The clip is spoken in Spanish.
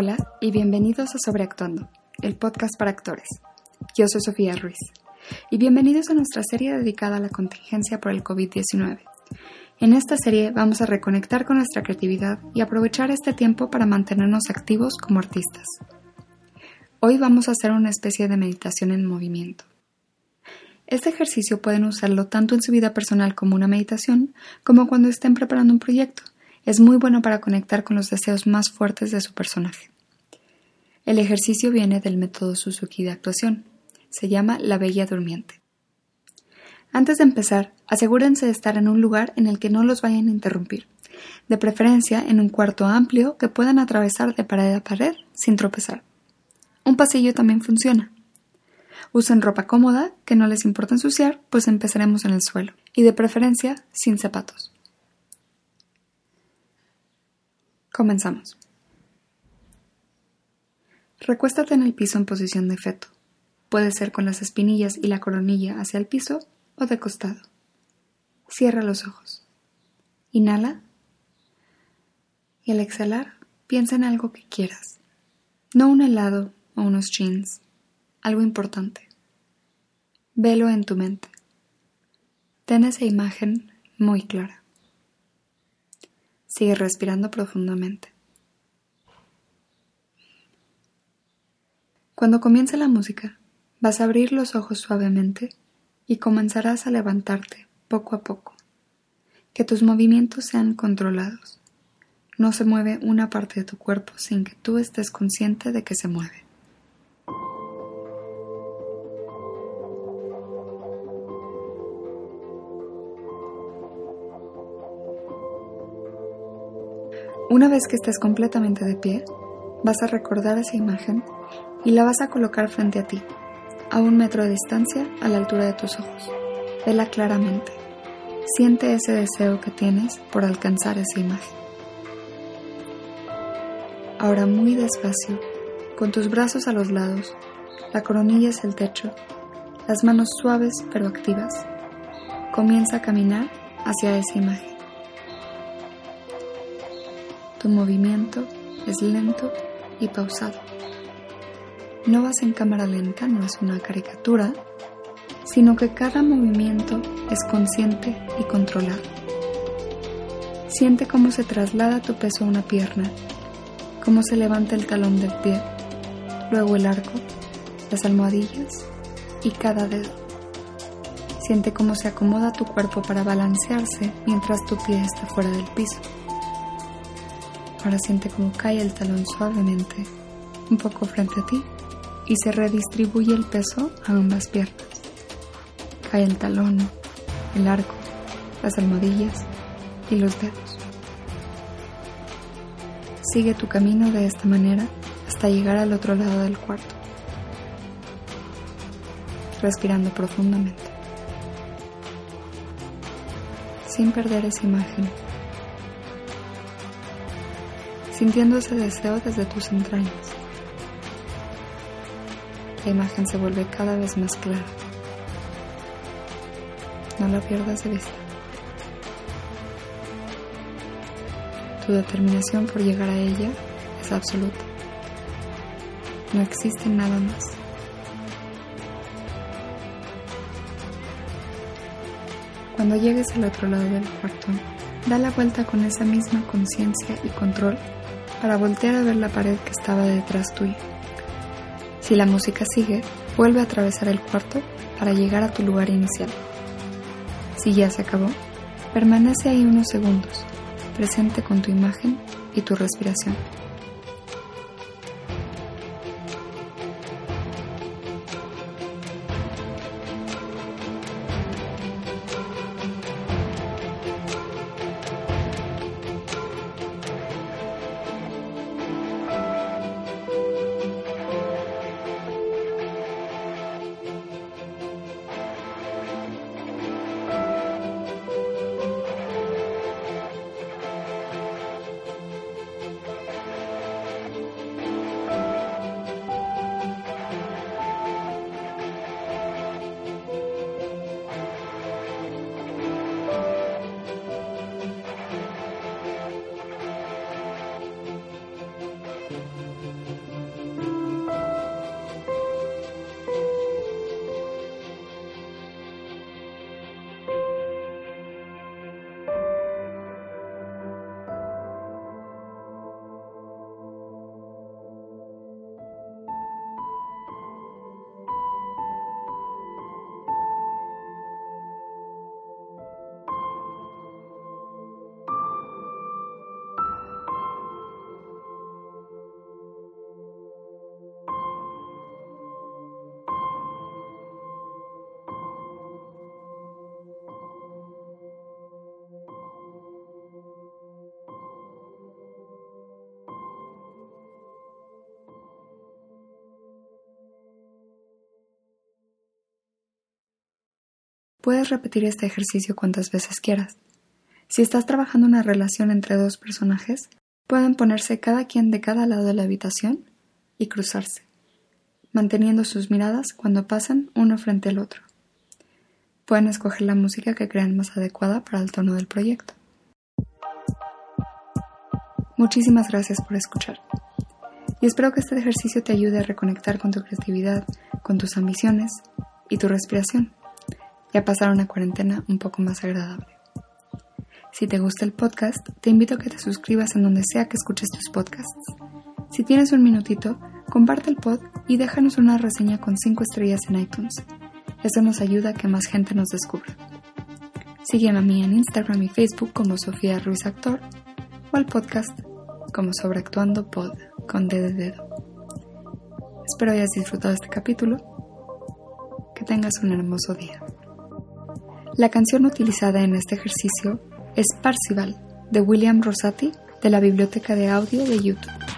Hola y bienvenidos a Sobreactuando, el podcast para actores. Yo soy Sofía Ruiz y bienvenidos a nuestra serie dedicada a la contingencia por el COVID-19. En esta serie vamos a reconectar con nuestra creatividad y aprovechar este tiempo para mantenernos activos como artistas. Hoy vamos a hacer una especie de meditación en movimiento. Este ejercicio pueden usarlo tanto en su vida personal como una meditación, como cuando estén preparando un proyecto es muy bueno para conectar con los deseos más fuertes de su personaje. El ejercicio viene del método Suzuki de actuación. Se llama La Bella Durmiente. Antes de empezar, asegúrense de estar en un lugar en el que no los vayan a interrumpir, de preferencia en un cuarto amplio que puedan atravesar de pared a pared sin tropezar. Un pasillo también funciona. Usen ropa cómoda, que no les importa ensuciar, pues empezaremos en el suelo, y de preferencia sin zapatos. Comenzamos. Recuéstate en el piso en posición de feto. Puede ser con las espinillas y la coronilla hacia el piso o de costado. Cierra los ojos. Inhala. Y al exhalar, piensa en algo que quieras. No un helado o unos jeans. Algo importante. Velo en tu mente. Ten esa imagen muy clara. Sigue respirando profundamente. Cuando comience la música, vas a abrir los ojos suavemente y comenzarás a levantarte poco a poco. Que tus movimientos sean controlados. No se mueve una parte de tu cuerpo sin que tú estés consciente de que se mueve. Una vez que estés completamente de pie, vas a recordar esa imagen y la vas a colocar frente a ti, a un metro de distancia a la altura de tus ojos. Vela claramente. Siente ese deseo que tienes por alcanzar esa imagen. Ahora muy despacio, con tus brazos a los lados, la coronilla es el techo, las manos suaves pero activas, comienza a caminar hacia esa imagen. Tu movimiento es lento y pausado. No vas en cámara lenta, no es una caricatura, sino que cada movimiento es consciente y controlado. Siente cómo se traslada tu peso a una pierna, cómo se levanta el talón del pie, luego el arco, las almohadillas y cada dedo. Siente cómo se acomoda tu cuerpo para balancearse mientras tu pie está fuera del piso. Ahora siente cómo cae el talón suavemente un poco frente a ti y se redistribuye el peso a ambas piernas. Cae el talón, el arco, las almohadillas y los dedos. Sigue tu camino de esta manera hasta llegar al otro lado del cuarto, respirando profundamente, sin perder esa imagen sintiendo ese deseo desde tus entrañas. La imagen se vuelve cada vez más clara. No la pierdas de vista. Tu determinación por llegar a ella es absoluta. No existe nada más. Cuando llegues al otro lado del cuarto, da la vuelta con esa misma conciencia y control para voltear a ver la pared que estaba detrás tuyo. Si la música sigue, vuelve a atravesar el cuarto para llegar a tu lugar inicial. Si ya se acabó, permanece ahí unos segundos, presente con tu imagen y tu respiración. Puedes repetir este ejercicio cuantas veces quieras. Si estás trabajando una relación entre dos personajes, pueden ponerse cada quien de cada lado de la habitación y cruzarse, manteniendo sus miradas cuando pasan uno frente al otro. Pueden escoger la música que crean más adecuada para el tono del proyecto. Muchísimas gracias por escuchar. Y espero que este ejercicio te ayude a reconectar con tu creatividad, con tus ambiciones y tu respiración, y a pasar una cuarentena un poco más agradable. Si te gusta el podcast, te invito a que te suscribas en donde sea que escuches tus podcasts. Si tienes un minutito, comparte el pod y déjanos una reseña con 5 estrellas en iTunes. Eso nos ayuda a que más gente nos descubra. Sígueme a mí en Instagram y Facebook como Sofía Ruiz Actor o al podcast como Sobreactuando Pod con D de dedo. Espero hayas disfrutado este capítulo. Que tengas un hermoso día. La canción utilizada en este ejercicio es Parcival de William Rosati de la biblioteca de audio de YouTube.